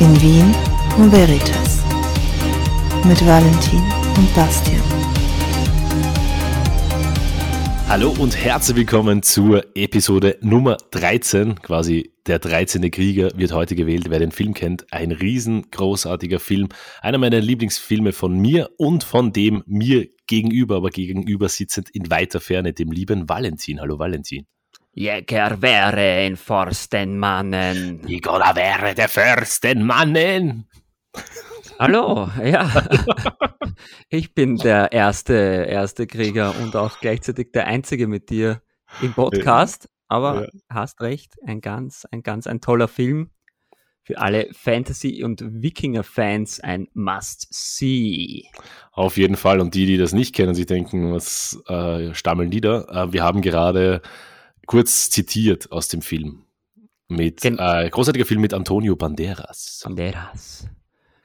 In Wien und Veritas. Mit Valentin und Bastian. Hallo und herzlich willkommen zur Episode Nummer 13. Quasi der 13. Krieger wird heute gewählt. Wer den Film kennt, ein riesengroßartiger Film. Einer meiner Lieblingsfilme von mir und von dem mir gegenüber, aber gegenüber sitzend in weiter Ferne, dem lieben Valentin. Hallo Valentin. Jäger wäre in Forstenmannen. Nicola wäre der Fürstenmannen. Hallo, ja. Ich bin der erste, erste Krieger und auch gleichzeitig der einzige mit dir im Podcast. Aber Ja. hast recht, ein ganz, ein ganz, ein toller Film. Für alle Fantasy- und Wikinger-Fans ein Must-See. Auf jeden Fall. Und die, die das nicht kennen, sich denken, was äh, stammeln die da? Äh, wir haben gerade kurz zitiert aus dem Film. Mit Gen- äh, großartiger Film mit Antonio Banderas. Banderas.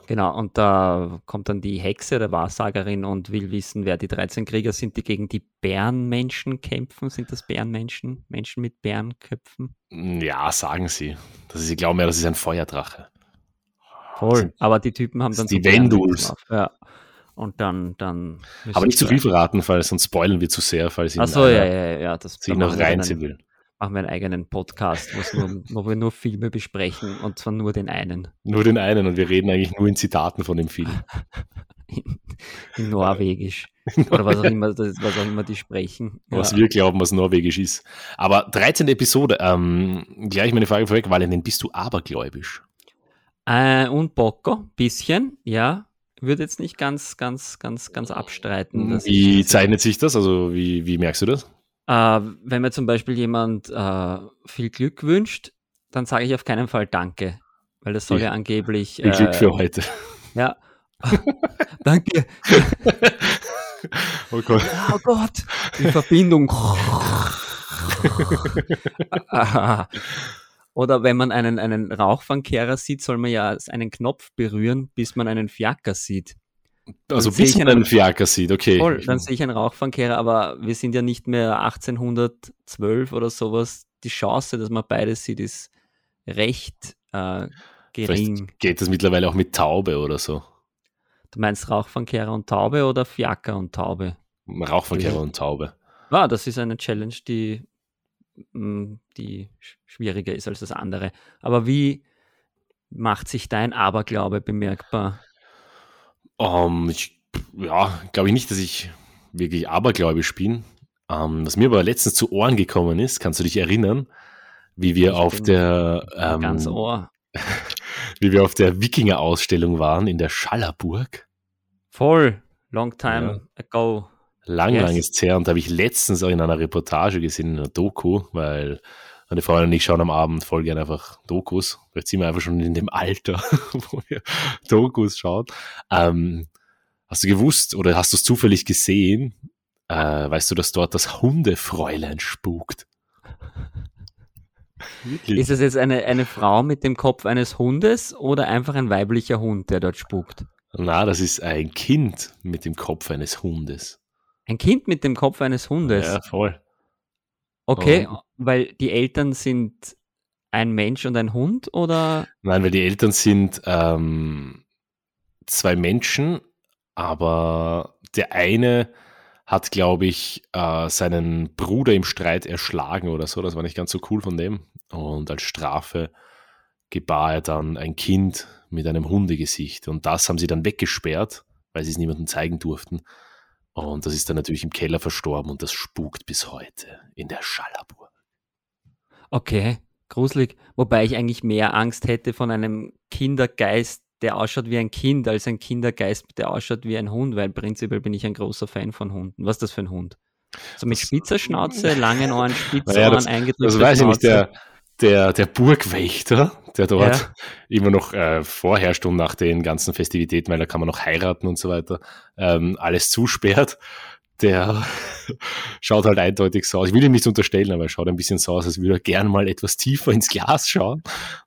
Genau, und da kommt dann die Hexe oder Wahrsagerin und will wissen, wer die 13 Krieger sind, die gegen die Bärenmenschen kämpfen. Sind das Bärenmenschen? Menschen mit Bärenköpfen? Ja, sagen sie. Das ist, sie glauben ja, das ist ein Feuerdrache. Voll. Aber die Typen haben dann so die Venduls. auf. Ja. Und dann, dann. Aber nicht zu viel verraten, weil sonst spoilern wir zu sehr, falls ja, einer ja, ja, ja. Das sich noch reinziehen will. machen wir einen eigenen Podcast, nur, wo wir nur Filme besprechen und zwar nur den einen. Nur den einen und wir reden eigentlich nur in Zitaten von dem Film. In, in Norwegisch. Oder was auch immer, das, was auch immer die sprechen. was ja. wir glauben, was norwegisch ist. Aber 13. Episode, ähm, gleich meine Frage vorweg, Valentin, bist du abergläubisch? Äh, und Bocco, bisschen, ja. Würde jetzt nicht ganz, ganz, ganz, ganz abstreiten. Wie ich, zeichnet sich das? Also wie, wie merkst du das? äh, wenn mir zum Beispiel jemand äh, viel Glück wünscht, dann sage ich auf keinen Fall Danke. Weil das soll Viel- ja angeblich. Viel Glück für heute. Ja. Danke. Oh Gott. Oh Gott. Die Verbindung. Oder wenn man einen, einen Rauchfangkehrer sieht, soll man ja einen Knopf berühren, bis man einen Fiaker sieht. Also sehe bis man einen- Fiaker sieht, okay. Voll, dann sehe ich einen Rauchfangkehrer, aber wir sind ja nicht mehr 1812 oder sowas. Die Chance, dass man beides sieht, ist recht äh, gering. Vielleicht geht das mittlerweile auch mit Taube oder so. Du meinst Rauchfangkehrer und Taube oder Fiaker und Taube? Rauchverkehrer Ja. und Taube. Ah, das ist eine Challenge, die, die sch- schwieriger ist als das andere. Aber wie macht sich dein Aberglaube bemerkbar? Ähm, ich, ja, glaube ich nicht, dass ich wirklich abergläubisch bin. Ähm, was mir aber letztens zu Ohren gekommen ist, kannst du dich erinnern, wie wir Ich auf der ähm, Ganz Ohr. wie wir auf der Wikinger-Ausstellung waren in der Schallerburg. Voll. Long time ago. Lang, Yes. lang ist her und habe ich letztens auch in einer Reportage gesehen, in einer Doku, weil meine Freundin und ich schauen am Abend voll gerne einfach Dokus. Vielleicht sind wir einfach schon in dem Alter, wo wir Dokus schauen. Ähm, hast du gewusst oder hast du es zufällig gesehen? Äh, weißt du, dass dort das Hundefräulein spukt? Wirklich? Ist es jetzt eine, eine Frau mit dem Kopf eines Hundes oder einfach ein weiblicher Hund, der dort spukt? Na, das ist ein Kind mit dem Kopf eines Hundes. Ein Kind mit dem Kopf eines Hundes. Ja, voll. Okay, Oh. weil die Eltern sind ein Mensch und ein Hund oder? Nein, weil die Eltern sind ähm, zwei Menschen, aber der eine hat, glaube ich, äh, seinen Bruder im Streit erschlagen oder so. Das war nicht ganz so cool von dem. Und als Strafe gebar er dann ein Kind mit einem Hundegesicht. Und das haben sie dann weggesperrt, weil sie es niemandem zeigen durften. Und das ist dann natürlich im Keller verstorben und das spukt bis heute in der Schallerburg. Okay, gruselig. Wobei ich eigentlich mehr Angst hätte von einem Kindergeist, der ausschaut wie ein Kind, als ein Kindergeist, der ausschaut wie ein Hund, weil prinzipiell bin ich ein großer Fan von Hunden. Was ist das für ein Hund? So mit Das- spitzer Schnauze, langen Ohren, spitze Naja, Ohren, das- eingedrückte Das weiß ich nicht, Schnauze. der, der, der Burgwächter, der dort Ja. immer noch äh, vorherrscht und nach den ganzen Festivitäten, weil da kann man noch heiraten und so weiter, ähm, alles zusperrt, der schaut halt eindeutig so aus. Ich will ihm nichts unterstellen, aber er schaut ein bisschen so aus, als würde er gern mal etwas tiefer ins Glas schauen.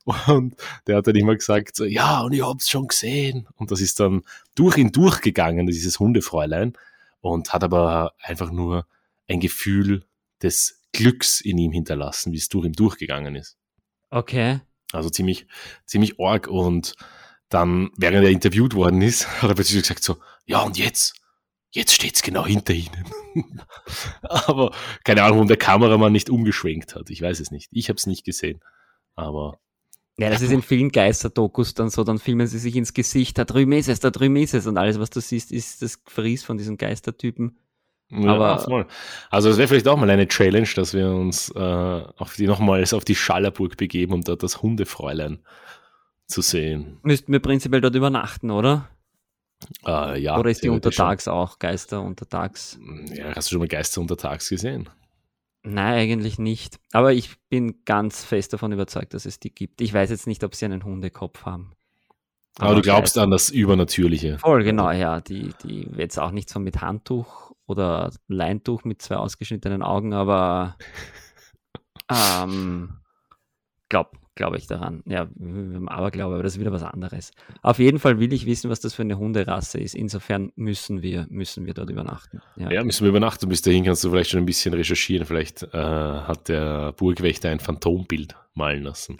Und der hat dann immer gesagt, so, ja, und ich hab's schon gesehen. Und das ist dann durch ihn durchgegangen, dieses Hundefräulein, und hat aber einfach nur ein Gefühl des Glücks in ihm hinterlassen, wie es durch ihm durchgegangen ist. Okay. Also ziemlich, ziemlich arg. Und dann, während er interviewt worden ist, hat er plötzlich gesagt so, ja und jetzt? Jetzt steht's genau hinter ihnen. aber keine Ahnung, warum der Kameramann nicht umgeschwenkt hat. Ich weiß es nicht. Ich habe es nicht gesehen. Aber ja, das ist in vielen Geisterdokus dann so, dann filmen sie sich ins Gesicht, da drüben ist es, da drüben ist es und alles, was du siehst, ist das Fries von diesen Geistertypen. Ja, aber voll. Also es wäre vielleicht auch mal eine Challenge, dass wir uns äh, auf die nochmals auf die Schallerburg begeben, um dort das Hundefräulein zu sehen. Müssten wir prinzipiell dort übernachten, oder? Äh, ja. Oder ist die untertags schon. auch, Geister untertags? Ja, hast du schon mal Geister untertags gesehen? Nein, eigentlich nicht. Aber ich bin ganz fest davon überzeugt, dass es die gibt. Ich weiß jetzt nicht, ob sie einen Hundekopf haben. Aber, Aber du glaubst an das Übernatürliche. Voll, genau, ja. Die, die jetzt auch nicht so mit Handtuch oder Leintuch mit zwei ausgeschnittenen Augen, aber ähm, glaub, glaube ich daran. Ja, aber glaube, aber das ist wieder was anderes. Auf jeden Fall will ich wissen, was das für eine Hunderasse ist. Insofern müssen wir, müssen wir dort übernachten. Ja, ja müssen wir übernachten. Bis dahin kannst du vielleicht schon ein bisschen recherchieren. Vielleicht äh, hat der Burgwächter ein Phantombild malen lassen.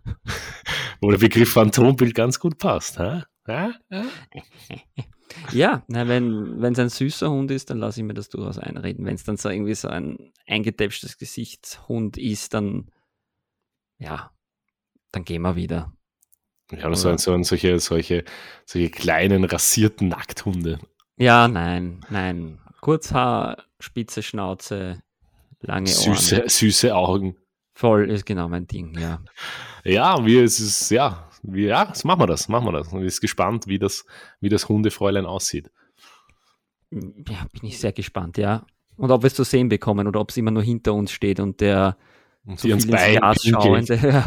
Wo der Begriff Phantombild ganz gut passt. Hä? Hä? Ja, na, wenn es ein süßer Hund ist, dann lasse ich mir das durchaus einreden. Wenn es dann so irgendwie so ein eingetäpschtes Gesichtshund ist, dann ja, dann gehen wir wieder. Ja, oder so, so solche, solche, solche kleinen rasierten Nackthunde. Ja, nein, nein. Kurzhaar, spitze Schnauze, lange süße, Ohren. Süße Augen. Voll ist genau mein Ding, ja. Ja, wir, es ist, ja, wir, ja, so machen wir das, machen wir das. Ich bin gespannt, wie das, wie das Hundefräulein aussieht. Ja, bin ich sehr gespannt, ja. Und ob wir es zu sehen bekommen oder ob es immer nur hinter uns steht und der und so uns beischauende, der,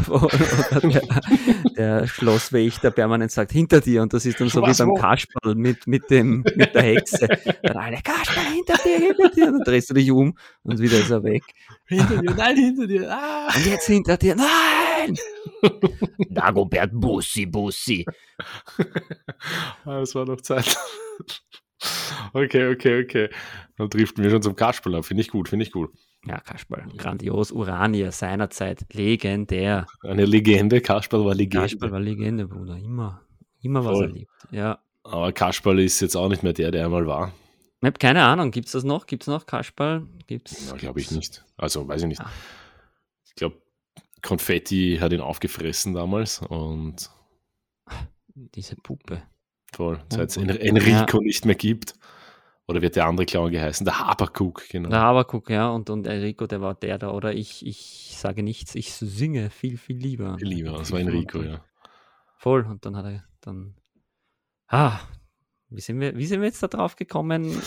der Schlosswächter permanent sagt, hinter dir. Und das ist dann so Was, wie beim Kasperl mit, mit, dem, mit der Hexe. Dann alle, Kasperl, hinter dir, hinter dir. Und dann drehst du dich um und wieder ist er weg. Hinter dir, nein, hinter dir. Ah. Und jetzt hinter dir, nein! Dagobert, Bussi, Bussi. Ah, das war noch Zeit. Okay, okay, okay. Dann driften wir schon zum Kasperl ab. Finde ich gut, finde ich gut. Ja, Kasperl, grandios. Urania seinerzeit, legendär. Eine Legende, Kasperl war Legende. Kasperl war Legende, Bruder. Immer, immer was erlebt. Ja. Aber Kasperl ist jetzt auch nicht mehr der, der einmal war. Ich habe keine Ahnung, gibt es das noch? Gibt es noch Kasperl? Gibt's? Ja, glaube ich nicht. Also, weiß ich nicht. Ah. Konfetti hat ihn aufgefressen damals und. Diese Puppe. Voll, seit es Enrico ja. nicht mehr gibt. Oder wird der andere Clown geheißen? Der Habercook, genau. Der Habercook, ja. Und, und Enrico, der war der da. Oder ich, ich sage nichts, ich singe viel, viel lieber. Viel lieber, das war Enrico, ja. Voll. Und dann hat er dann. Ah, wie sind wir, wie sind wir jetzt da drauf gekommen?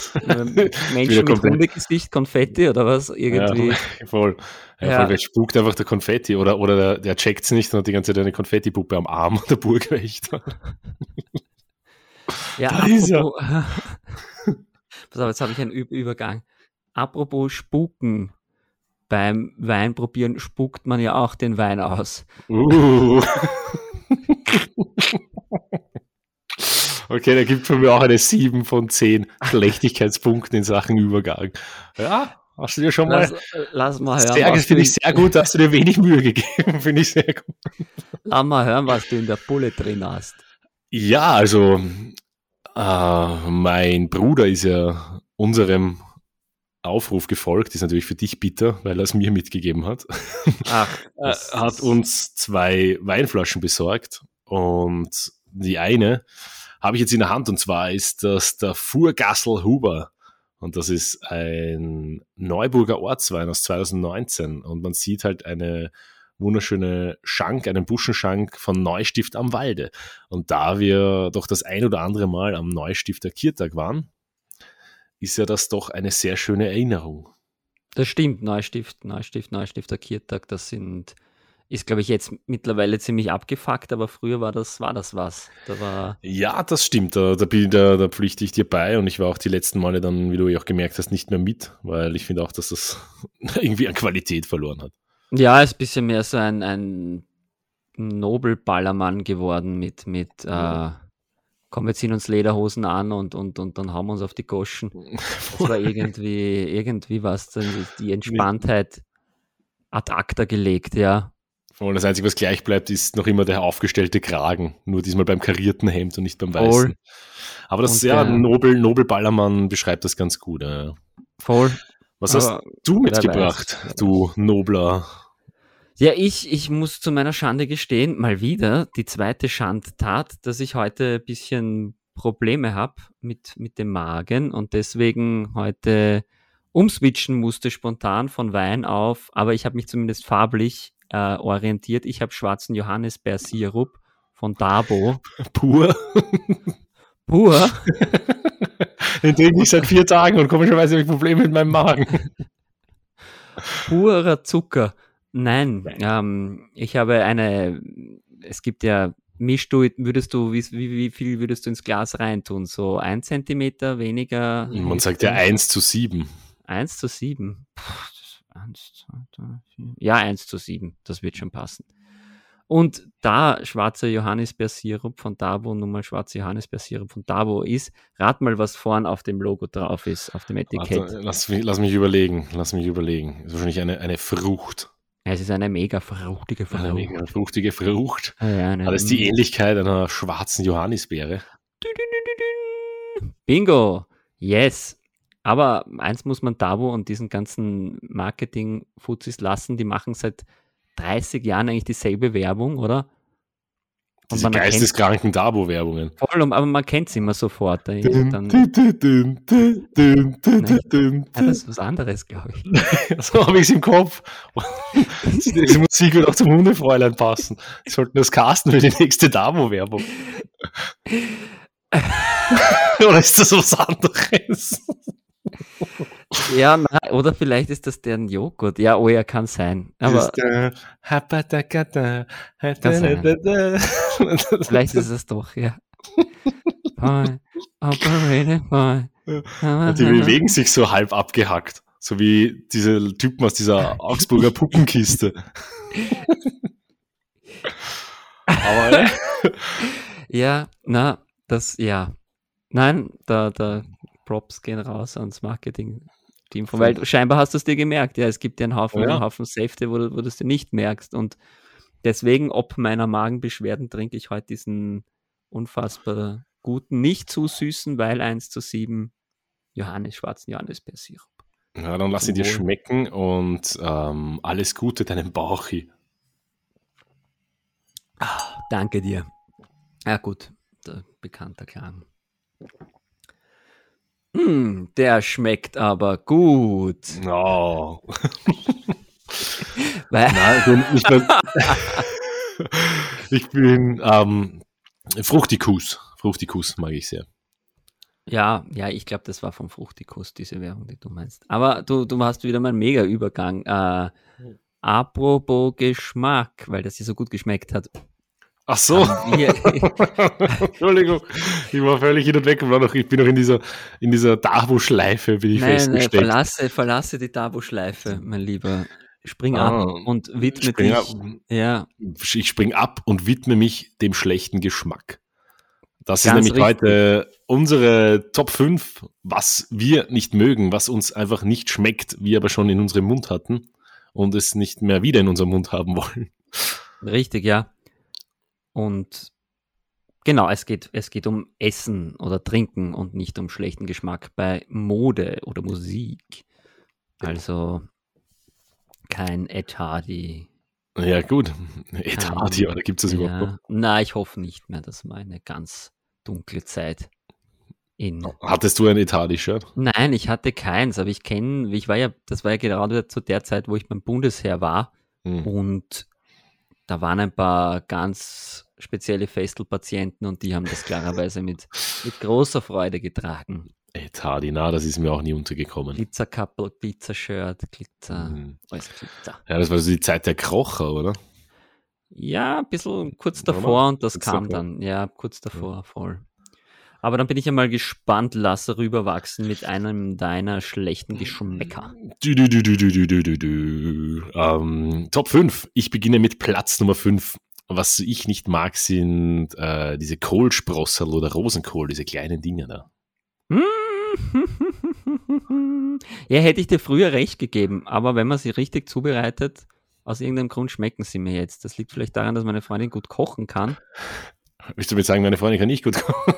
Menschen mit Hundegesicht, Konfetti oder was? Irgendwie. Ja, voll. Ja, ja. Voll, spukt einfach der Konfetti oder, oder der, der checkt es nicht und hat die ganze Zeit eine Konfettipuppe am Arm, der Burgwächter. ja, da ist er. Pass auf, jetzt habe ich einen Übergang. Apropos Spuken. Beim Weinprobieren spuckt man ja auch den Wein aus. Uh. Okay, da gibt es für mich auch eine 7 von 10 Schlechtigkeitspunkten in Sachen Übergang. Ja, hast du dir schon mal. Lass, lass mal hören. Sehr, das finde ich sehr gut, hast du dir wenig Mühe gegeben. finde ich sehr gut. Lass mal hören, was du in der Pulle drin hast. Ja, also Uh, mein Bruder ist ja unserem Aufruf gefolgt, ist natürlich für dich bitter, weil er es mir mitgegeben hat. Ach, hat uns zwei Weinflaschen besorgt und die eine habe ich jetzt in der Hand und zwar ist das der Furgassel Huber. Und das ist ein Neuburger Ortswein aus 2019. Und man sieht halt eine wunderschöne Schank, einen Buschenschank von Neustift am Walde. Und da wir doch das ein oder andere Mal am Neustifter Kirtag waren, ist ja das doch eine sehr schöne Erinnerung. Das stimmt, Neustift, Neustift, Neustifter Kirtag, das sind, ist glaube ich jetzt mittlerweile ziemlich abgefuckt, aber früher war das, war das was. Da war ja, das stimmt, da, da, da, da pflichte ich dir bei und ich war auch die letzten Male dann, wie du ja auch gemerkt hast, nicht mehr mit, weil ich finde auch, dass das irgendwie an Qualität verloren hat. Ja, ist ein bisschen mehr so ein, ein Nobelballermann geworden mit, mit äh, komm, wir ziehen uns Lederhosen an und, und, und dann haben wir uns auf die Goschen. Das war irgendwie, irgendwie was, die Entspanntheit ad acta gelegt, ja. Und das Einzige, was gleich bleibt, ist noch immer der aufgestellte Kragen. Nur diesmal beim karierten Hemd und nicht beim weißen. Voll. Aber das, Und ja, Nobel, Nobel Ballermann beschreibt das ganz gut. Ja. Voll. Was hast Aber du wer mitgebracht, weiß, du nobler? Ja, ich, ich muss zu meiner Schande gestehen, mal wieder die zweite Schandtat, dass ich heute ein bisschen Probleme habe mit, mit dem Magen und deswegen heute umswitchen musste spontan von Wein auf, aber ich habe mich zumindest farblich äh, orientiert. Ich habe schwarzen Johannisbeersirup von Dabo. Pur. Pur. Den trinke ich seit vier Tagen und komischerweise habe ich Probleme mit meinem Magen. purer Zucker. Nein, ähm, ich habe eine, es gibt ja, mischst du, würdest du, wie, wie, wie viel würdest du ins Glas reintun? So ein Zentimeter weniger? Man sagt ja 1 zu 7. 1 zu 7. Puh, das- eins, zwei, drei, vier. Ja, 1 zu 7, das wird schon passen. Und da schwarzer Johannisbeersirup von Dabo, nun mal schwarzer Johannisbeersirup von Dabo ist, rat mal, was vorn auf dem Logo drauf ist, auf dem Etikett. Warte, lass, mich, lass mich überlegen. Lass mich überlegen. Das ist wahrscheinlich eine, eine Frucht. Es ist eine mega fruchtige Eine Frucht. mega fruchtige Frucht. Ah ja, eine- Hat es die Ähnlichkeit einer schwarzen Johannisbeere? Bingo! Yes! Aber eins muss man Davo und diesen ganzen Marketing-Fuzis lassen, die machen seit 30 Jahren eigentlich dieselbe Werbung, oder? Und Diese geisteskranken Dabo-Werbungen. voll, aber man kennt es immer sofort. Da- Dann, Nein. das ist was anderes, glaube ich. So habe ich es im Kopf. Diese Musik wird auch zum Hundefräulein passen. Sie sollten das casten für die nächste Damo-Werbung. Oder ist das was anderes? Ja, na, oder vielleicht ist das deren Joghurt. Ja, oh ja, kann sein. Aber Hapatakata, sein. vielleicht ist es doch, ja. Boy. Die bewegen sich so halb abgehackt. So wie diese Typen aus dieser Augsburger Puppenkiste. Aber Ja, na, das, ja. Nein, da, da Props gehen raus ans Marketing-Team. von- Weil scheinbar hast du es dir gemerkt. Ja, es gibt ja einen Haufen, Ja. einen Haufen Safety, wo du, wo du es dir nicht merkst. Und deswegen, ob meiner Magenbeschwerden, trinke ich heute diesen unfassbar guten, nicht zu süßen, weil 1 zu 7 Johannes, schwarzen Johannisbeersirup. ja, dann lass sie dir schmecken und ähm, alles Gute deinem Bauchi. Danke dir. Ja, gut, der bekannter Klang. Hm, der schmeckt aber gut. Weil, Nein, ich bin, ich bin, ähm, Fruchtikus. Fruchtikus mag ich sehr. Ja, ja, ich glaube, das war vom Fruchtikus, diese Werbung, die du meinst. Aber du, du hast wieder mal einen Mega-Übergang. Äh, apropos Geschmack, weil das dir so gut geschmeckt hat. Ach so. Entschuldigung, ich war völlig hin und weg und war noch, ich bin noch in dieser, in dieser Davo-Schleife, bin ich Nein, nein, festgesteckt. verlasse, verlasse die Dabo-Schleife, mein Lieber. Spring Ah, ab und widme spring dich. ab. Ja, ich spring ab und widme mich dem schlechten Geschmack. Das Ganz ist nämlich richtig. heute unsere Top 5, was wir nicht mögen, was uns einfach nicht schmeckt, wir aber schon in unserem Mund hatten und es nicht mehr wieder in unserem Mund haben wollen. richtig, ja. Und genau, es geht, es geht um Essen oder Trinken und nicht um schlechten Geschmack bei Mode oder Musik. Also kein Ed Hardy. Ja, gut. Etat, ja, da gibt es das überhaupt noch. Na, ich hoffe nicht mehr. Das war eine ganz dunkle Zeit. In. Hattest du ein Etadi-Shirt? Nein, ich hatte keins, aber ich kenne, ich war ja, das war ja gerade zu der Zeit, wo ich beim Bundesheer war Hm. und da waren ein paar ganz spezielle Festelpatienten und die haben das klarerweise mit, mit großer Freude getragen. Etadi, na, das ist mir auch nie untergekommen. Glitzerkappel, Glitzershirt, Glitzer, Mhm. alles Glitzer. Ja, das war so die Zeit der Krocher, oder? Ja, ein bisschen kurz davor und das Kurz kam davor. dann. Ja, kurz davor, voll. Aber dann bin ich ja mal gespannt, lass rüberwachsen mit einem deiner schlechten mhm. Geschmäcker. Du, du, du, ähm, Top 5. Ich beginne mit Platz Nummer 5. Was ich nicht mag, sind äh, diese Kohlsprossel oder Rosenkohl, diese kleinen Dinger da. ja, hätte ich dir früher recht gegeben, aber wenn man sie richtig zubereitet, aus irgendeinem Grund schmecken sie mir jetzt. Das liegt vielleicht daran, dass meine Freundin gut kochen kann Willst du mir sagen, meine Freundin kann nicht gut kochen?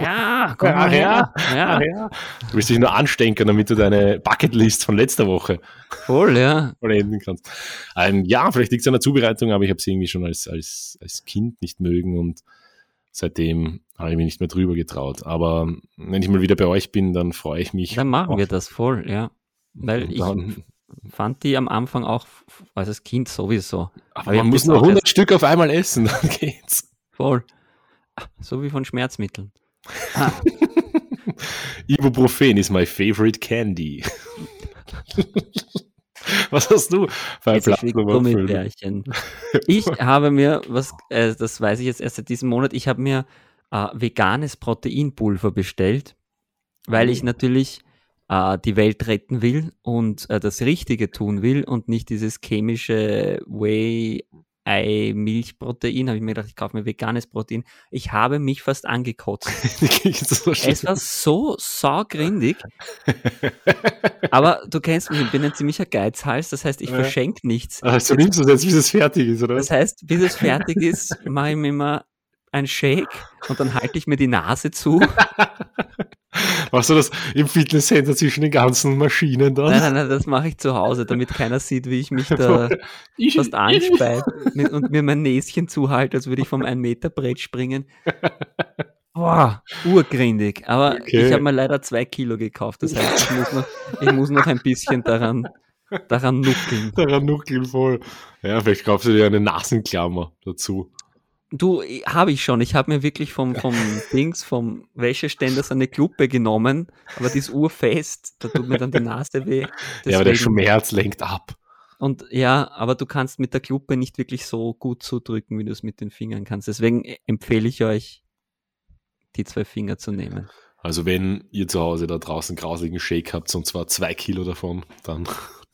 Ja, komm mal her. ja. Ja, Du willst dich nur anstecken, damit du deine Bucketlist von letzter Woche voll, ja. vollenden kannst. Ähm, ja, vielleicht liegt es an der Zubereitung, aber ich habe sie irgendwie schon als, als, als Kind nicht mögen und seitdem habe ich mich nicht mehr drüber getraut. Aber wenn ich mal wieder bei euch bin, dann freue ich mich. Dann machen wir das voll, ja. Weil ich fand die am Anfang auch als Kind sowieso. aber ich man muss nur auch 100 erst- Stück auf einmal essen, dann geht's. Voll. So wie von Schmerzmitteln. Ibuprofen is my favorite candy. Was hast du Platz Nummer? Gummibärchen. Ich habe mir, was, äh, das weiß ich jetzt erst seit diesem Monat, ich habe mir äh, veganes Proteinpulver bestellt, weil ich Oh. natürlich äh, die Welt retten will und äh, das Richtige tun will und nicht dieses chemische Whey Ei Milchprotein, habe ich mir gedacht, ich kaufe mir veganes Protein. Ich habe mich fast angekotzt. So? Es war so saugrindig. Aber du kennst mich, ich bin ein ziemlicher Geizhals, das heißt, ich Ja. verschenke nichts. Also du nimmst das jetzt, bis es fertig ist, oder? Das heißt, bis es fertig ist, mache ich mir immer einen Shake und dann halte ich mir die Nase zu. Machst du das im Fitnesscenter zwischen den ganzen Maschinen dann? Nein, nein, nein, das mache ich zu Hause, damit keiner sieht, wie ich mich da fast anspeibe mit- und mir mein Näschen zuhalte, als würde ich vom 1-Meter-Brett springen. Boah, urgrindig. Aber Okay. ich habe mir leider zwei Kilo gekauft. Das heißt, ich muss noch, ich muss noch ein bisschen daran, daran nuckeln. Daran nuckeln voll. Ja, vielleicht kaufst du dir eine Nasenklammer dazu. Du, habe ich schon. Ich habe mir wirklich vom, vom Dings, vom Wäscheständer so eine Kluppe genommen, aber die ist urfest. Da tut mir dann die Nase weh. Ja, aber der Deswegen- Schmerz lenkt ab. Und ja, aber du kannst mit der Kluppe nicht wirklich so gut zudrücken, wie du es mit den Fingern kannst. Deswegen e- empfehle ich euch, die zwei Finger zu nehmen. Also wenn ihr zu Hause da draußen grauseligen Shake habt, und zwar zwei Kilo davon, dann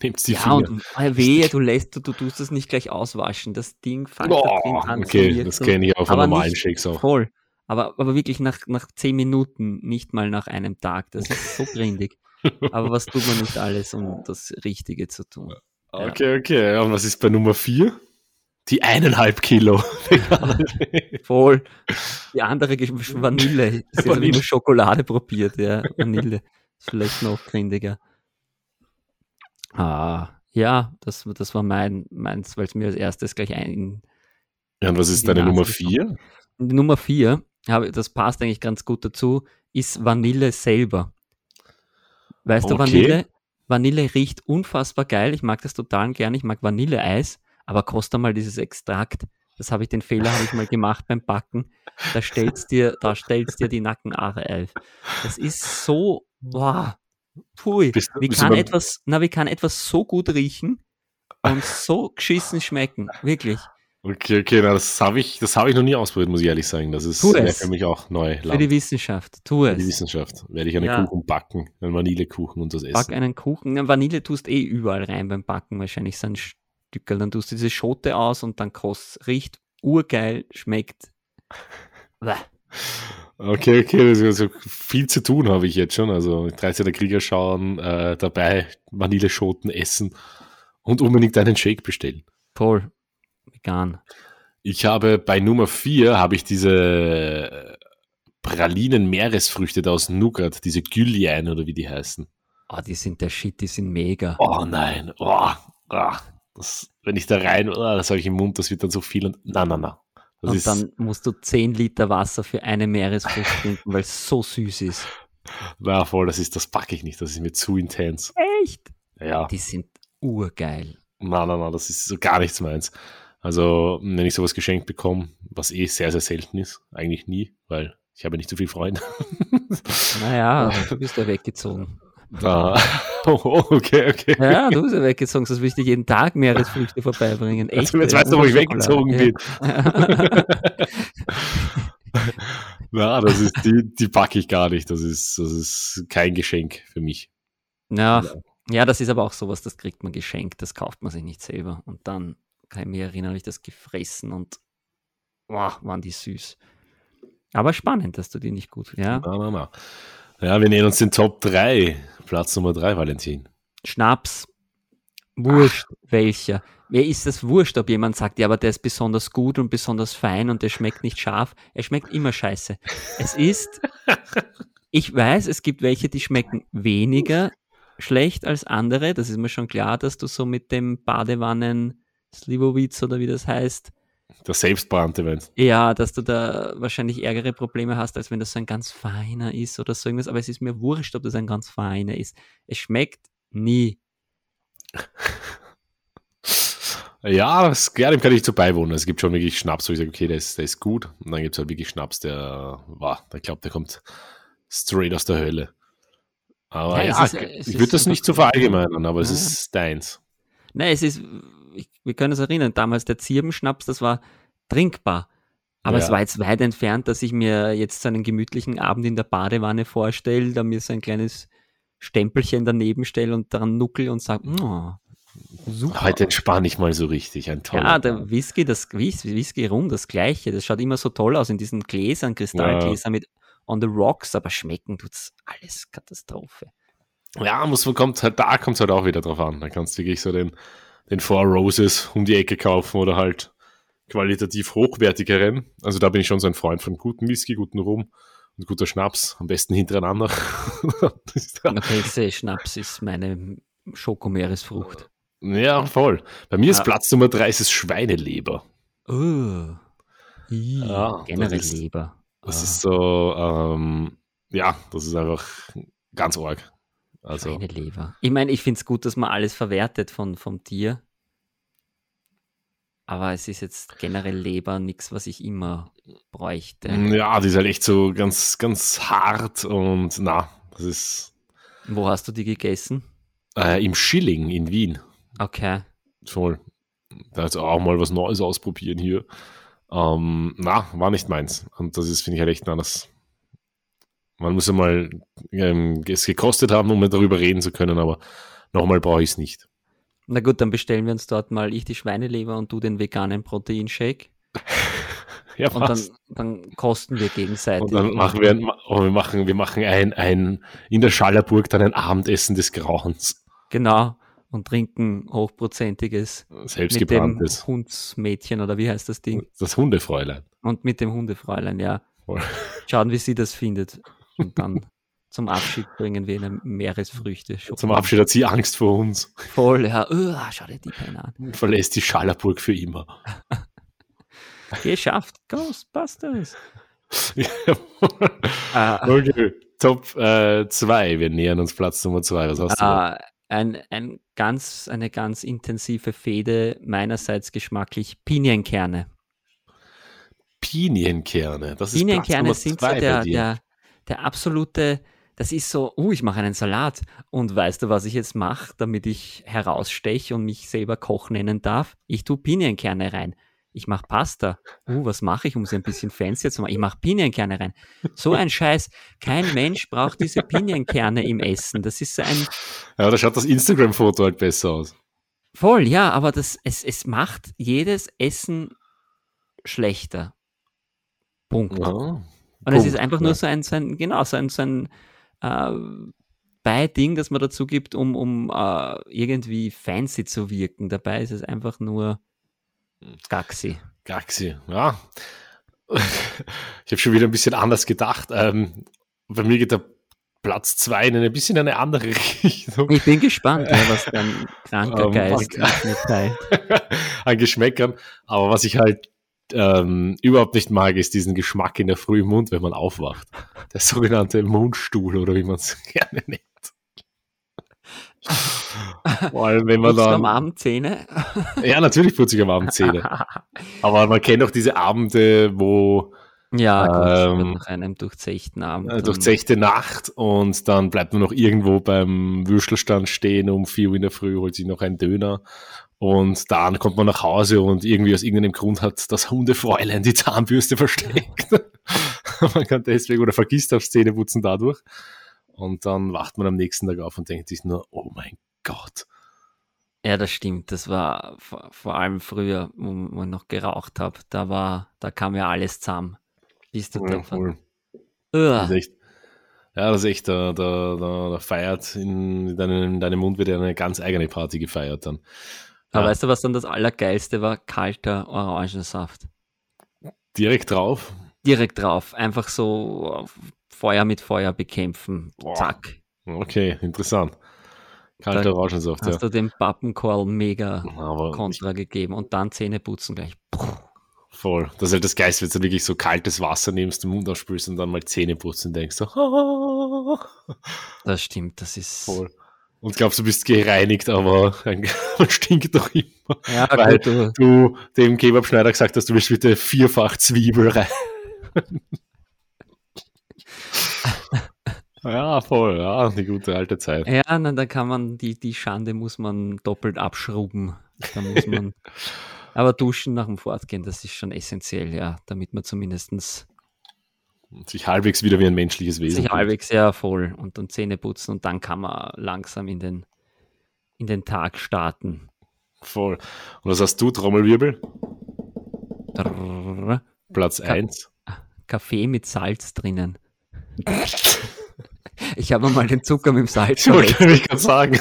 nehmt die ja, Finger. und wehe, du lässt, du, du tust das nicht gleich auswaschen. Das Ding fängt da drin Oh, an okay, das kenne ich von Aber normalen Shakes auch. Voll. Aber, aber wirklich nach, nach zehn Minuten, nicht mal nach einem Tag. Das ist so grindig. aber was tut man nicht alles, um das Richtige zu tun? Ja. Okay, okay. Ja, und was ist bei Nummer vier? Die eineinhalb Kilo. Voll. Die andere Vanille. Sie Vanille. nur Schokolade probiert, ja. Vanille. Ist vielleicht noch grindiger. Ah, ja, das, das war mein, meins, weil es mir als erstes gleich ein. ja, und was ist deine Nase Nummer gekommen. vier? Die Nummer vier, habe, das passt eigentlich ganz gut dazu, ist Vanille selber. Weißt du, Okay. Vanille, Vanille riecht unfassbar geil. Ich mag das total gern. Ich mag Vanilleeis, aber kostet mal dieses Extrakt. Das habe ich, den Fehler habe ich mal gemacht beim Backen. Da stellst dir, da stellst dir die Nackenhaare auf. Das ist so, wow, pui. Bist Wie bist kann etwas, na, wie kann etwas so gut riechen und so geschissen schmecken? Wirklich. Okay, okay, na, das habe ich, das habe ich noch nie ausprobiert, muss ich ehrlich sagen. Das ist es. für mich auch neu. Für die Wissenschaft. Tu Für die es. Wissenschaft. Werde ich einen Ja. Kuchen backen, einen Vanillekuchen und das essen. Back einen Kuchen. Na, Vanille tust eh überall rein beim Backen, wahrscheinlich so ein Stückel. Dann tust du diese Schote aus und dann kostet, riecht urgeil, schmeckt. Bäh. Okay, okay, also, viel zu tun habe ich jetzt schon. Also 13. Krieger schauen, äh, dabei Vanilleschoten essen und unbedingt einen Shake bestellen. Voll. Vegan. Ich habe bei Nummer 4 habe ich diese äh, Pralinen Meeresfrüchte da aus Nougat, diese Güllian oder wie die heißen. Oh, die sind der Shit, die sind mega. Oh nein, oh, ah, das, wenn ich da rein, oh, das habe ich im Mund, das wird dann so viel und na na na. Das und dann musst du 10 Liter Wasser für eine Meeresfrucht trinken, weil es so süß ist. na voll, das ist, das packe ich nicht, das ist mir zu intens. Echt? Ja, Die sind urgeil. na na na, das ist so gar nichts meins. Also, wenn ich sowas geschenkt bekomme, was eh sehr, sehr selten ist, eigentlich nie, weil ich habe nicht so viele Freunde. Naja, du bist ja weggezogen. Da, oh, okay, okay. Ja, du bist ja weggezogen, sonst würde ich jeden Tag Meeresfrüchte vorbeibringen. Also, jetzt Echte, weißt du, wo ich weggezogen bin. Na, das ist, die, die packe ich gar nicht. Das ist, das ist kein Geschenk für mich. Ja, ja, das ist aber auch sowas, das kriegt man geschenkt, das kauft man sich nicht selber. Und dann kann ich mich erinnern, habe ich das gefressen und wow, waren die süß. Aber spannend, dass du die nicht gut. Ja, Na, na, na. Ja, wir nähern uns den Top 3. Platz Nummer 3, Valentin. Schnaps, Wurscht, welcher. Mir ist das wurscht, ob jemand sagt, ja, aber der ist besonders gut und besonders fein und der schmeckt nicht scharf. Er schmeckt immer scheiße. Es ist, ich weiß, es gibt welche, die schmecken weniger schlecht als andere. Das ist mir schon klar, dass du so mit dem Badewannen Slivovitz oder wie das heißt, Der selbstbrannte, wenn ja, dass du da wahrscheinlich ärgere Probleme hast, als wenn das so ein ganz feiner ist oder so irgendwas. Aber es ist mir wurscht, ob das ein ganz feiner ist. Es schmeckt nie. Ja, das, ja, dem kann ich zu beiwohnen. Es gibt schon wirklich Schnaps, wo ich sage, okay, der ist, der ist gut. Und dann gibt es halt wirklich Schnaps, der, war, ich glaube, der kommt straight aus der Hölle. Aber Ja, ja, es ist- es ich würde das nicht so. verallgemeinern, aber es Ja. ist deins. Nein, es ist, ich, wir können uns erinnern, damals der Zirbenschnaps, das war trinkbar. Aber Ja. es war jetzt weit entfernt, dass ich mir jetzt so einen gemütlichen Abend in der Badewanne vorstelle, da mir so ein kleines Stempelchen daneben stelle und daran nuckel und sage, oh, super. Heute entspanne ich mal so richtig. Ein toller Ja, der Whisky, das Whis- Whisky rum, das gleiche. Das schaut immer so toll aus in diesen Gläsern, Kristallgläsern mit on the rocks, aber schmecken tut's alles Katastrophe. Ja, muss man kommt halt, da kommt es halt auch wieder drauf an. Da kannst du wirklich so den, den Four Roses um die Ecke kaufen oder halt qualitativ hochwertigeren. Also da bin ich schon so ein Freund von guten Whisky, guten Rum und guter Schnaps, am besten hintereinander. Beste Schnaps ist meine Schokomeeresfrucht. ja, voll. Bei mir ist Ja. Platz Nummer drei, es ist Schweineleber. Oh. I, Ja, generell das ist- Leber. Das Ah, ist so, ähm, ja, das ist einfach ganz arg. Also, Schweineleber. Ich meine, ich finde es gut, dass man alles verwertet von, vom Tier. Aber es ist jetzt generell Leber nichts, was ich immer bräuchte. ja, die ist halt echt so ganz, ganz hart und na, das ist Wo hast du die gegessen? äh, im Schilling in Wien. Okay. Voll. Da jetzt auch mal was Neues ausprobieren hier. Ähm, na, war nicht meins. Und das ist, finde ich, halt echt anders. Man muss ja mal ähm, es gekostet haben, um darüber reden zu können, aber nochmal brauche ich es nicht. Na gut, dann bestellen wir uns dort mal ich die Schweineleber und du den veganen Proteinshake. Ja, Und dann, dann kosten wir gegenseitig. Und dann machen wir, ein, oh, wir machen, wir machen ein, ein, in der Schallerburg dann ein Abendessen des Grauens. Genau. Und trinken hochprozentiges mit dem Selbstgebranntes. Hundsmädchen oder wie heißt das Ding? Das Hundefräulein. Und mit dem Hundefräulein, ja. Voll. Schauen, wie sie das findet. Und dann zum Abschied bringen wir eine Meeresfrüchte. Zum Abschied hat sie Angst vor uns. Voll, ja. Uh, schau dir die Beine an. Und verlässt die Schallerburg für immer. Geschafft. Ghostbusters. Ja. Äh, okay. Top 2. Wir nähern uns Platz Nummer 2. Was hast du? da? äh, ein, ein ganz, eine ganz intensive Fehde, meinerseits geschmacklich Pinienkerne. Pinienkerne. Das ist Pinienkerne Platz sind Nummer so zwei der, bei dir. der, der absolute, das ist so, uh, ich mache einen Salat und weißt du, was ich jetzt mache, damit ich heraussteche und mich selber Koch nennen darf? Ich tue Pinienkerne rein. Ich mache Pasta. Uh, was mache ich, um sie ein bisschen fancier zu machen? Ich mache Pinienkerne rein. So ein Scheiß. Kein Mensch braucht diese Pinienkerne im Essen. Das ist so ein, Ja, da schaut das Instagram-Foto halt besser aus. voll, ja, aber das, es, es macht jedes Essen schlechter. Punkt. Ja. Und es Punkt, ist einfach ja. nur so ein, so ein genau, so ein, so ein äh, Beiding, das man dazu gibt, um, um äh, irgendwie fancy zu wirken. Dabei ist es einfach nur Gaxi. Gaxi, ja. Ich habe schon wieder ein bisschen anders gedacht. Ähm, bei mir geht der Platz 2 in eine bisschen eine andere Richtung. Ich bin gespannt, ja, was dein kranker Ähm, Geist mit teilt. an Geschmäckern. Aber was ich halt ähm, überhaupt nicht mag, ist diesen Geschmack in der Früh im Mund, wenn man aufwacht. Der sogenannte Mundstuhl oder wie man es gerne nennt. Vor allem, wenn man Putzt du am dann. Abend Zähne? Ja, natürlich putze ich am Abend Zähne. Aber man kennt auch diese Abende, wo ja, gut, Ähm, nach einem durchzechten Abend. äh, dann- durchzechte Nacht und dann bleibt man noch irgendwo beim Würstelstand stehen um 4 Uhr in der Früh, holt sich noch einen Döner und dann kommt man nach Hause und irgendwie aus irgendeinem Grund hat das Hundefräulein die Zahnbürste versteckt. man kann deswegen oder vergisst aufs Zähneputzen dadurch und dann wacht man am nächsten Tag auf und denkt sich nur, oh mein Gott. Ja, das stimmt. Das war vor, vor allem früher, wo, ich noch geraucht habe. Da war, da kam ja alles zusammen. Bist du Ja, voll. Das ist echt. Ja, das ist echt, da, da, da, da feiert in, deinem, in deinem Mund wird ja eine ganz eigene Party gefeiert dann. Aber Ja. weißt du, was dann das Allergeilste war? Kalter Orangensaft. Direkt drauf. Direkt drauf. Einfach so Feuer mit Feuer bekämpfen. Boah. Zack. Okay, interessant. Kalter Da Orangensaft, ja. Hast du dem Pappenkorl mega Aber Kontra gegeben und dann Zähne putzen gleich. Puh. voll. Das ist halt das Geist, wenn du wirklich so kaltes Wasser nimmst, den Mund ausspülst und dann mal Zähne putzen und denkst so, ah, Das stimmt, das ist. voll. Und glaubst, du bist gereinigt, aber man stinkt doch immer. Ja, Weil- gut, du, dem Kebabschneider gesagt hast, du willst bitte vierfach Zwiebel rein. ja, voll, ja, die gute alte Zeit. ja, na, da kann man, die, die Schande muss man doppelt abschrubben. Da muss man. aber duschen nach dem Fortgehen, das ist schon essentiell, ja, damit man zumindest Sich halbwegs wieder wie ein menschliches Wesen. sich halbwegs sehr voll und dann Zähne putzen und dann kann man langsam in den, in den Tag starten. Voll. Und was hast du, Trommelwirbel? Drrrr. Platz Ka- 1. Kaffee mit Salz drinnen. Ich habe mal den Zucker mit dem Salz Ich wollte mich gerade sagen.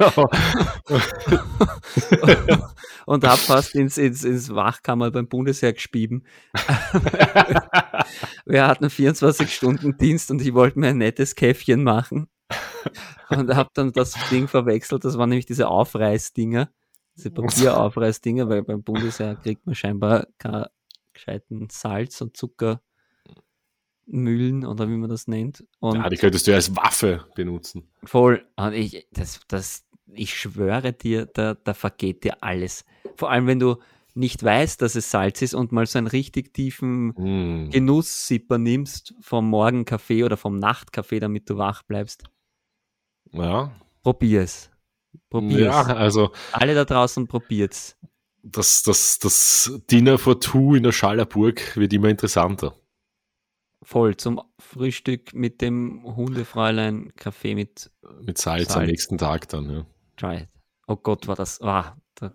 Und habe fast ins, ins, ins Wachkammer beim Bundesheer gespieben. Wir hatten 24-Stunden-Dienst und ich wollte mir ein nettes Käffchen machen. Und habe dann das Ding verwechselt. Das waren nämlich diese Aufreißdinger, diese Papieraufreißdinger, weil beim Bundesheer kriegt man scheinbar keinen gescheiten Salz- und Zuckermühlen oder wie man das nennt. Und ja, die könntest du ja als Waffe benutzen. Voll. Und ich, das, das, ich schwöre dir, da, da vergeht dir alles. Vor allem, wenn du nicht weißt, dass es Salz ist und mal so einen richtig tiefen Hm. Genusssipper nimmst vom Morgenkaffee oder vom Nachtkaffee, damit du wach bleibst. Ja. Probier es. Probier ja, es. also Alle da draußen probiert's. das, das, das Dinner for Two in der Schallerburg wird immer interessanter. Voll zum Frühstück mit dem Hundefräulein Kaffee mit Mit Salz, am Salz. nächsten Tag dann, ja. Dry. Oh Gott, war das. Ah, da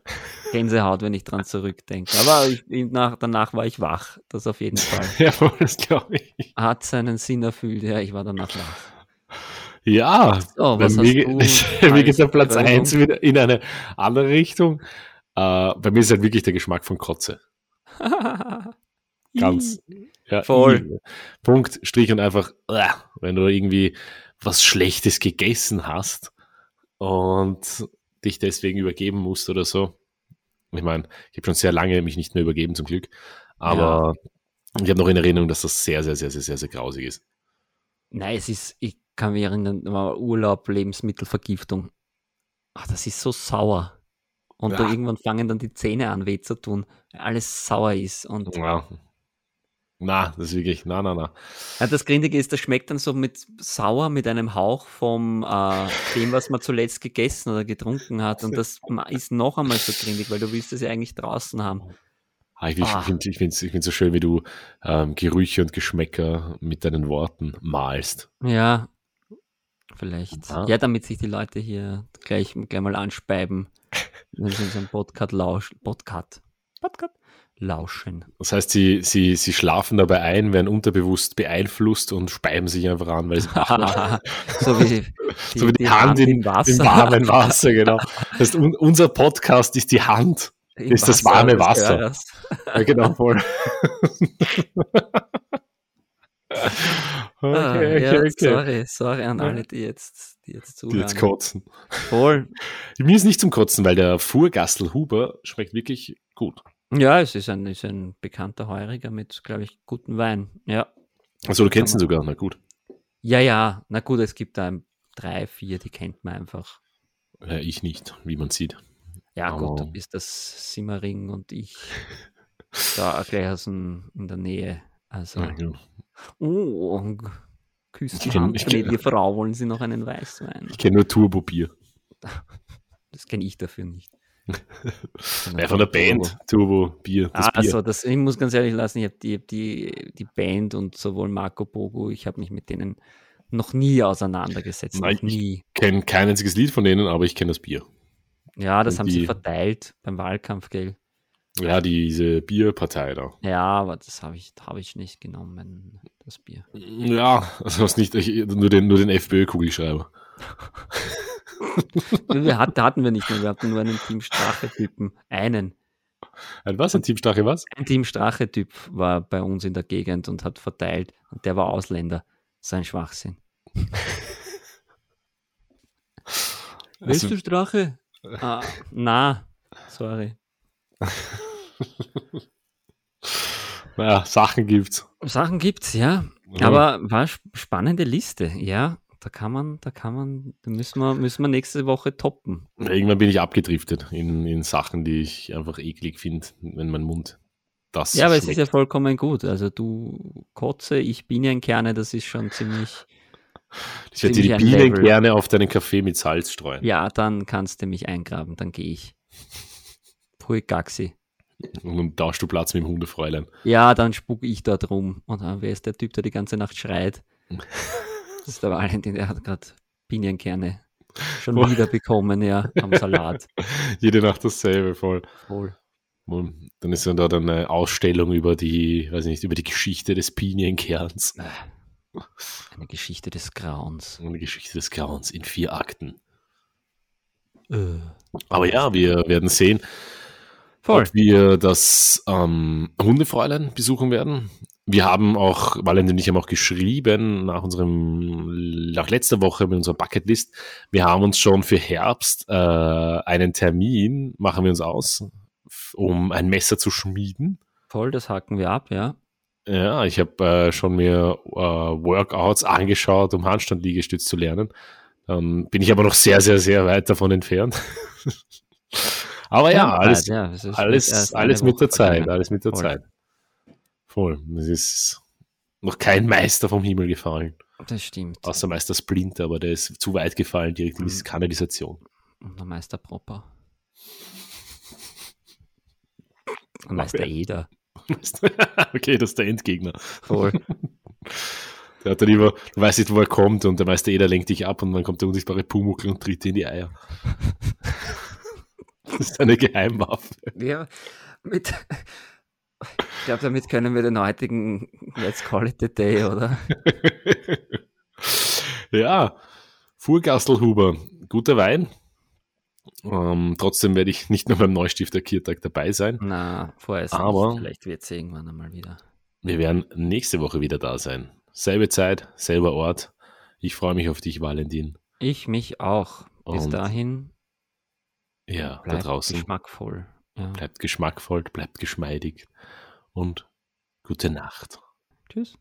Gänsehaut, wenn ich dran zurückdenke. Aber ich, nach, danach war ich wach. Das auf jeden Fall. Ja, das glaube ich. Hat seinen Sinn erfüllt. Ja, ich war danach wach. Ja, So, was mir, du als geht der Platz Überlegung? 1 wieder in eine andere Richtung. Äh, bei mir ist halt wirklich der Geschmack von Kotze. Ganz. Ja, Voll. Punkt, Strich und einfach, wenn du irgendwie was Schlechtes gegessen hast und dich deswegen übergeben musst oder so. Ich meine, ich habe schon sehr lange mich nicht mehr übergeben, zum Glück. Aber ich habe noch in Erinnerung, dass das sehr, sehr, sehr, sehr, sehr, sehr grausig ist. Nein, es ist, ich kann mich erinnern, Urlaub, Lebensmittelvergiftung. Ach, das ist so sauer. Und da Ja. irgendwann fangen dann die Zähne an weh zu tun, weil alles sauer ist. Und Ja. Na, das ist wirklich, na, na, na. ja, das Grindige ist, das schmeckt dann so mit sauer, mit einem Hauch vom äh, dem, was man zuletzt gegessen oder getrunken hat. Und das ist noch einmal so grindig, weil du willst es ja eigentlich draußen haben. Ah, Ich, ich Ah. finde ich find's, ich find's so schön, wie du ähm, Gerüche und Geschmäcker mit deinen Worten malst. Ja, vielleicht. Ah. Ja, damit sich die Leute hier gleich, gleich mal anspeiben, wenn sie unseren Podcast lauschen. Podcast. Podcast. Lauschen. Das heißt, sie, sie, sie schlafen dabei ein, werden unterbewusst beeinflusst und speiben sich einfach an, weil sie so wie die, so wie die, Hand, in, im Wasser. im warmen Wasser, genau. Das heißt, un, unser Podcast ist die Hand. Im ist das warme Wasser. Ja, genau, voll. Ah, okay, ja, okay, okay. Sorry, sorry an alle, die jetzt, die jetzt Die zuhören. jetzt kotzen. Voll. Mir ist nicht zum Kotzen, weil der Furgastel Huber schmeckt wirklich gut. Ja, es ist ein, ist ein bekannter Heuriger mit, glaube ich, gutem Wein. Ja. Also du kennst ihn sogar, na gut. Ja, ja. Na gut, es gibt da ein, drei, vier, die kennt man einfach. Ja, ich nicht, wie man sieht. Ja, gut, du Aber- bist das Simmering und ich da gleich aus in der Nähe. Also, Ja, ja. oh, küsst die Ich kenn- Hand, ich kenn- gnädige Frau, wollen Sie noch einen Weißwein? Ich kenne nur Turbo-Bier. Das kenne ich dafür nicht. Ja, von der Band. Das Ah, Bier. also das, ich muss ganz ehrlich lassen, ich habe die, hab die, die Band und sowohl Marco Bogo, ich habe mich mit denen noch nie auseinandergesetzt. Nein, noch nie. kenne kein einziges Lied von denen, aber ich kenne das Bier. Ja, das und haben sie die- verteilt beim Wahlkampf, gell? Ja, diese Bierpartei da. Ja, aber das habe ich, hab ich nicht genommen, das Bier. Ja, also hast nicht ich, nur den, nur den FPÖ-Kugelschreiber. wir hatten, hatten wir nicht mehr, wir hatten nur einen Team Strache-Typen. Einen. Ein was? Ein Team Strache was? Ein Team Strache-Typ war bei uns in der Gegend und hat verteilt. Und der war Ausländer. Sein Schwachsinn. Willst Also- du Strache? Ah, na, sorry. Naja, Sachen gibt's. Sachen gibt's, ja. Ja. Aber war sp- spannende Liste, ja. Da kann man, da kann man, da müssen wir, müssen wir nächste Woche toppen. Irgendwann bin ich abgedriftet in, in Sachen, die ich einfach eklig finde, wenn mein Mund das Ja, aber es ist schmeckt. ja vollkommen gut. Also du Kotze, ich Pinienkerne, das ist schon ziemlich. ich werde dir die ziemlich ein Bienen Level. gerne auf deinen Kaffee mit Salz streuen. Ja, dann kannst du mich eingraben, dann gehe ich. Pui Gaxi. Und dann tauschst du Platz mit dem Hundefräulein. Ja, dann spucke ich dort rum. Und dann, wer ist der Typ, der die ganze Nacht schreit? Das ist der Valentin, der hat gerade Pinienkerne schon Boah. wieder bekommen, ja, am Salat. Jede Nacht dasselbe, voll. Voll. Und dann ist dann dort eine Ausstellung über die, weiß nicht, über die Geschichte des Pinienkerns. Eine Geschichte des Grauens. Eine Geschichte des Grauens in vier Akten. Äh. Aber ja, wir werden sehen, Voll. ob wir das ähm, Hundefräulein besuchen werden. Wir haben auch, Valentin und ich haben auch geschrieben nach unserem, nach letzter Woche mit unserer Bucketlist, wir haben uns schon für Herbst äh, einen Termin, machen wir uns aus, um ein Messer zu schmieden. Voll, das hacken wir ab, ja. Ja, ich habe äh, schon mir äh, Workouts angeschaut, um Handstand-Liegestütz zu lernen. Dann bin ich aber noch sehr, sehr, sehr weit davon entfernt. aber ja, Ja, alles, ja, alles, alles mit der Zeit, alles mit der. Zeit. Voll. Es ist noch kein Meister vom Himmel gefallen. Das stimmt. Außer Meister Splinter, aber der ist zu weit gefallen, direkt in die Mhm. Kanalisation. Und der Meister Propper. Und Meister Eder. okay, das ist der Endgegner. Voll. Der hat dann immer, du weißt nicht, wo er kommt und der Meister Eder lenkt dich ab und dann kommt der unsichtbare Pumuckl und tritt dir in die Eier. Das ist eine Geheimwaffe. Ja, mit. Ich glaube, damit können wir den heutigen Let's Call it a Day, oder? ja, Furgastelhuber, guter Wein. Ähm, trotzdem werde ich nicht nur beim Neustifter Kirtag dabei sein. Na, vorerst Aber- nicht. Vielleicht wird es irgendwann einmal wieder. Wir werden nächste Woche wieder da sein. Selbe Zeit, selber Ort. Ich freue mich auf dich, Valentin. Ich mich auch. Bis Und dahin Ja, da draußen. geschmackvoll. Ja. Bleibt geschmackvoll, bleibt geschmeidig und gute Nacht. Tschüss.